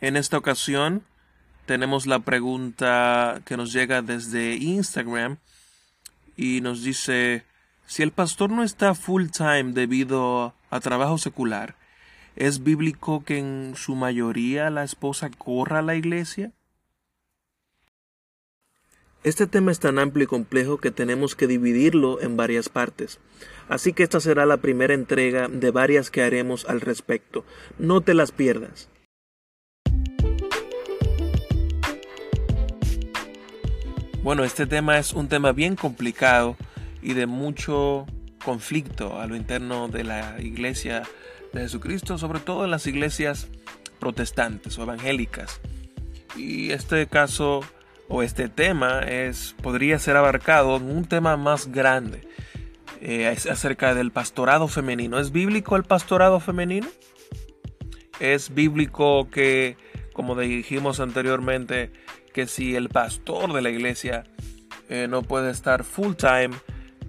En esta ocasión tenemos la pregunta que nos llega desde Instagram y nos dice, si el pastor no está full time debido a trabajo secular, ¿es bíblico que en su mayoría la esposa corra a la iglesia? Este tema es tan amplio y complejo que tenemos que dividirlo en varias partes. Así que esta será la primera entrega de varias que haremos al respecto. No te las pierdas. Bueno, este tema es un tema bien complicado y de mucho conflicto a lo interno de la iglesia de Jesucristo, sobre todo en las iglesias protestantes o evangélicas. Y este caso o este tema es, podría ser abarcado en un tema más grande. Eh, acerca del pastorado femenino. ¿Es bíblico el pastorado femenino? ¿Es bíblico que, como dijimos anteriormente, que si el pastor de la iglesia eh, no puede estar full time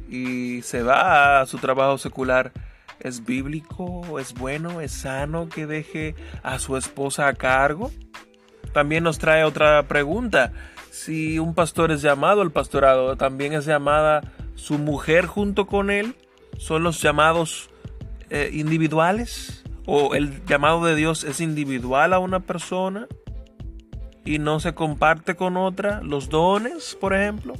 y se va a su trabajo secular, ¿es bíblico? ¿Es bueno? ¿Es sano que deje a su esposa a cargo? También nos trae otra pregunta si un pastor es llamado al pastorado, también es llamada su mujer junto con él. Son los llamados eh, individuales. O el llamado de Dios es individual a una persona y no se comparte con otra. Los dones, por ejemplo.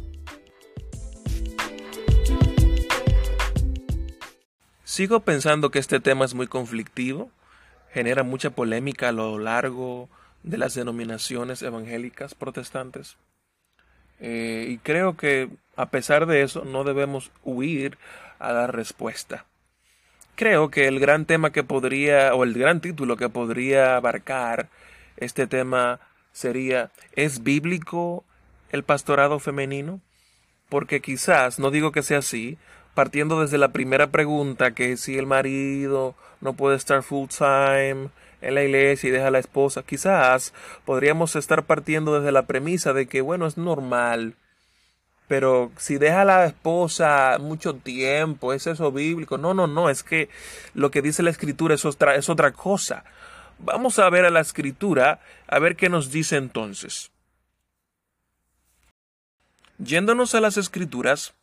Sigo pensando que este tema es muy conflictivo, genera mucha polémica a lo largo de las denominaciones evangélicas protestantes. Eh, y creo que a pesar de eso no debemos huir a dar respuesta. Creo que el gran tema que podría, o el gran título que podría abarcar este tema sería, ¿es bíblico el pastorado femenino? Porque quizás, no digo que sea así, partiendo desde la primera pregunta, que si el marido no puede estar full time, en la iglesia y deja a la esposa, quizás podríamos estar partiendo desde la premisa de que, bueno, es normal. Pero si deja a la esposa mucho tiempo, ¿es eso bíblico? No, no, no, es que lo que dice la escritura es otra, es otra cosa. Vamos a ver a la escritura, a ver qué nos dice entonces. Yéndonos a las escrituras,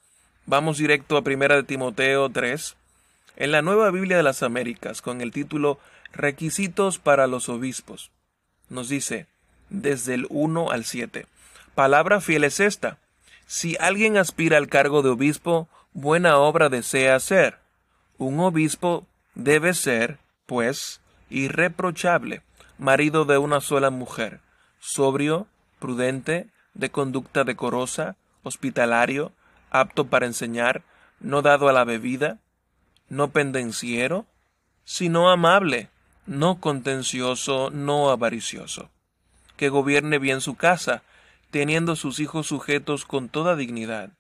vamos directo a 1 de Timoteo 3, en la Nueva Biblia de las Américas, con el título Requisitos para los obispos. Nos dice, desde el 1 al 7. Palabra fiel es esta. Si alguien aspira al cargo de obispo, buena obra desea hacer. Un obispo debe ser, pues, irreprochable, marido de una sola mujer, sobrio, prudente, de conducta decorosa, hospitalario, apto para enseñar, no dado a la bebida, no pendenciero, sino amable, no contencioso, no avaricioso, que gobierne bien su casa, teniendo sus hijos sujetos con toda dignidad.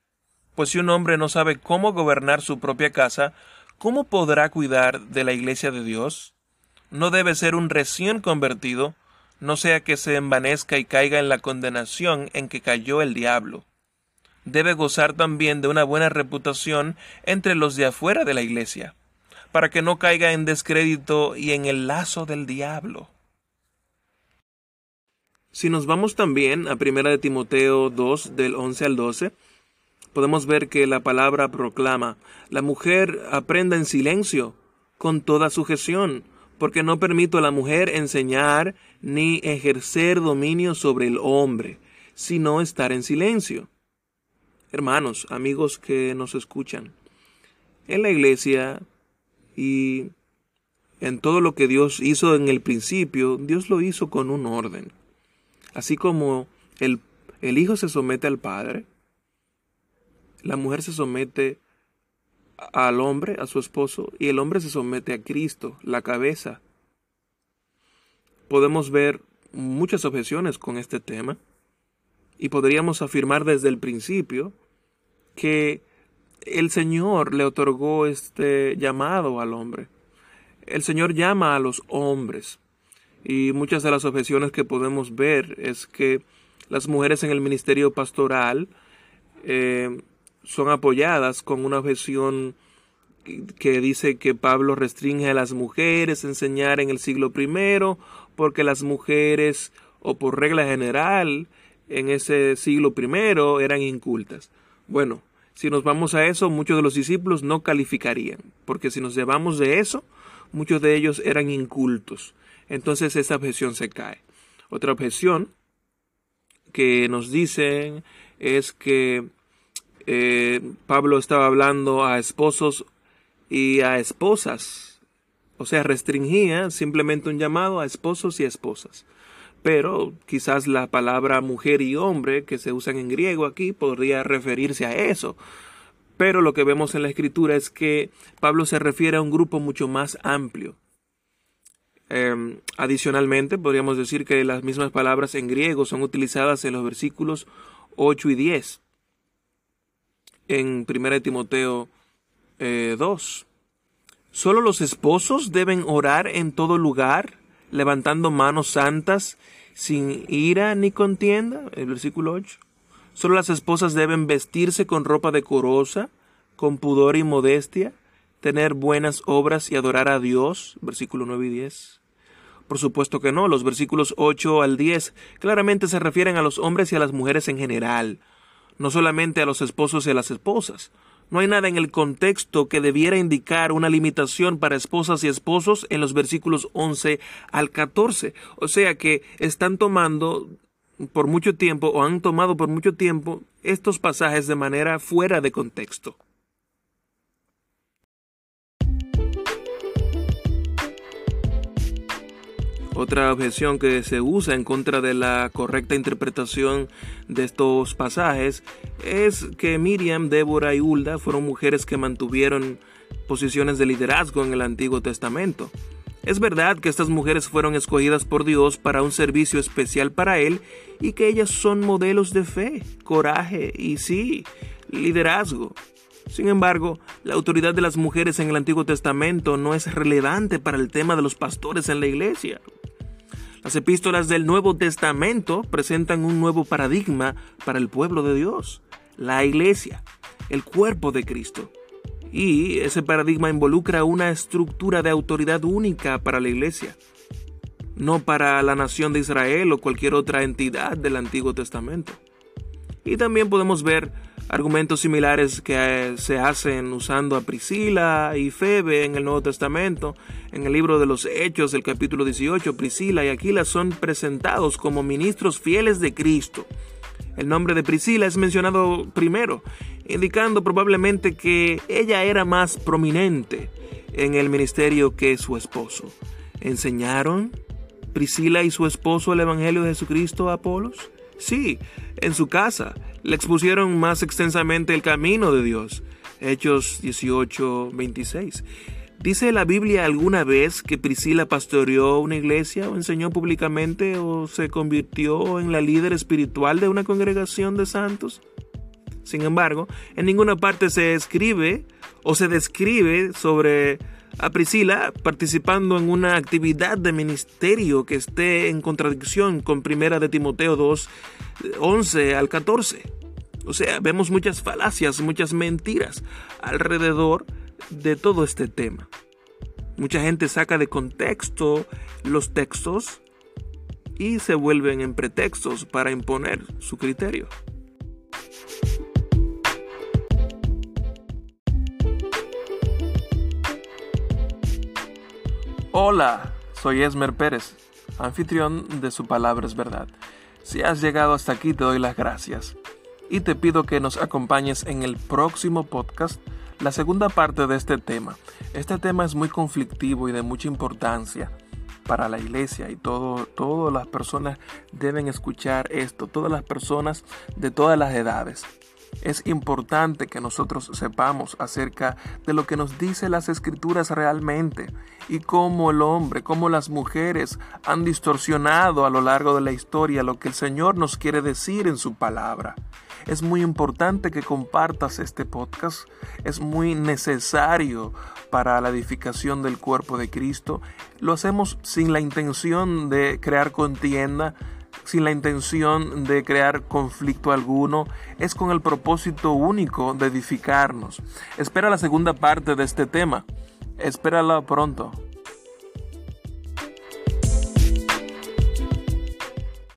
Pues si un hombre no sabe cómo gobernar su propia casa, ¿cómo podrá cuidar de la iglesia de Dios? No debe ser un recién convertido, no sea que se envanezca y caiga en la condenación en que cayó el diablo. Debe gozar también de una buena reputación entre los de afuera de la iglesia para que no caiga en descrédito y en el lazo del diablo. Si nos vamos también a 1 de Timoteo 2 del 11 al 12, podemos ver que la palabra proclama, la mujer aprenda en silencio, con toda sujeción, porque no permito a la mujer enseñar ni ejercer dominio sobre el hombre, sino estar en silencio. Hermanos, amigos que nos escuchan, en la iglesia y en todo lo que Dios hizo en el principio, Dios lo hizo con un orden. Así como el, el hijo se somete al padre, la mujer se somete al hombre, a su esposo, y el hombre se somete a Cristo, la cabeza. Podemos ver muchas objeciones con este tema y podríamos afirmar desde el principio que el Señor le otorgó este llamado al hombre. El Señor llama a los hombres. Y muchas de las objeciones que podemos ver es que las mujeres en el ministerio pastoral eh, son apoyadas con una objeción que dice que Pablo restringe a las mujeres enseñar en el siglo I porque las mujeres, o por regla general, en ese siglo primero eran incultas. Bueno, si nos vamos a eso, muchos de los discípulos no calificarían, porque si nos llevamos de eso, muchos de ellos eran incultos. Entonces esa objeción se cae. Otra objeción que nos dicen es que eh, Pablo estaba hablando a esposos y a esposas. O sea, restringía simplemente un llamado a esposos y esposas. Pero quizás la palabra mujer y hombre que se usan en griego aquí podría referirse a eso. Pero lo que vemos en la escritura es que Pablo se refiere a un grupo mucho más amplio. Em, adicionalmente, podríamos decir que las mismas palabras en griego son utilizadas en los versículos 8 y 10 en 1 Timoteo 2. Eh, Solo los esposos deben orar en todo lugar, levantando manos santas, sin ira ni contienda. El versículo 8. Solo las esposas deben vestirse con ropa decorosa, con pudor y modestia, tener buenas obras y adorar a Dios. Versículo 9 y 10. Por supuesto que no, los versículos 8 al 10 claramente se refieren a los hombres y a las mujeres en general no solamente a los esposos y a las esposas. No hay nada en el contexto que debiera indicar una limitación para esposas y esposos en los versículos 11 al 14. O sea que están tomando por mucho tiempo o han tomado por mucho tiempo estos pasajes de manera fuera de contexto. Otra objeción que se usa en contra de la correcta interpretación de estos pasajes es que Miriam, Débora y Hulda fueron mujeres que mantuvieron posiciones de liderazgo en el Antiguo Testamento. Es verdad que estas mujeres fueron escogidas por Dios para un servicio especial para Él y que ellas son modelos de fe, coraje y sí, liderazgo. Sin embargo, la autoridad de las mujeres en el Antiguo Testamento no es relevante para el tema de los pastores en la iglesia. Las epístolas del Nuevo Testamento presentan un nuevo paradigma para el pueblo de Dios, la iglesia, el cuerpo de Cristo. Y ese paradigma involucra una estructura de autoridad única para la iglesia, no para la nación de Israel o cualquier otra entidad del Antiguo Testamento. Y también podemos ver argumentos similares que eh, se hacen usando a Priscila y Febe en el Nuevo Testamento. En el libro de los Hechos, del capítulo 18, Priscila y Aquila son presentados como ministros fieles de Cristo. El nombre de Priscila es mencionado primero, indicando probablemente que ella era más prominente en el ministerio que su esposo. ¿Enseñaron Priscila y su esposo el Evangelio de Jesucristo a Apolos? Sí, en su casa le expusieron más extensamente el camino de Dios. Hechos 18, 26. ¿Dice la Biblia alguna vez que Priscila pastoreó una iglesia o enseñó públicamente o se convirtió en la líder espiritual de una congregación de santos? Sin embargo, en ninguna parte se escribe o se describe sobre a Priscila participando en una actividad de ministerio que esté en contradicción con Primera de Timoteo 2, 11 al 14. O sea, vemos muchas falacias, muchas mentiras alrededor de todo este tema. Mucha gente saca de contexto los textos y se vuelven en pretextos para imponer su criterio. Hola, soy Esmer Pérez, anfitrión de Su Palabra es Verdad. Si has llegado hasta aquí te doy las gracias y te pido que nos acompañes en el próximo podcast, la segunda parte de este tema. Este tema es muy conflictivo y de mucha importancia para la iglesia y todo, todas las personas deben escuchar esto, todas las personas de todas las edades. Es importante que nosotros sepamos acerca de lo que nos dice las escrituras realmente y cómo el hombre, cómo las mujeres han distorsionado a lo largo de la historia lo que el Señor nos quiere decir en su palabra. Es muy importante que compartas este podcast. Es muy necesario para la edificación del cuerpo de Cristo. Lo hacemos sin la intención de crear contienda, sin la intención de crear conflicto alguno, es con el propósito único de edificarnos. Espera la segunda parte de este tema. Espérala pronto.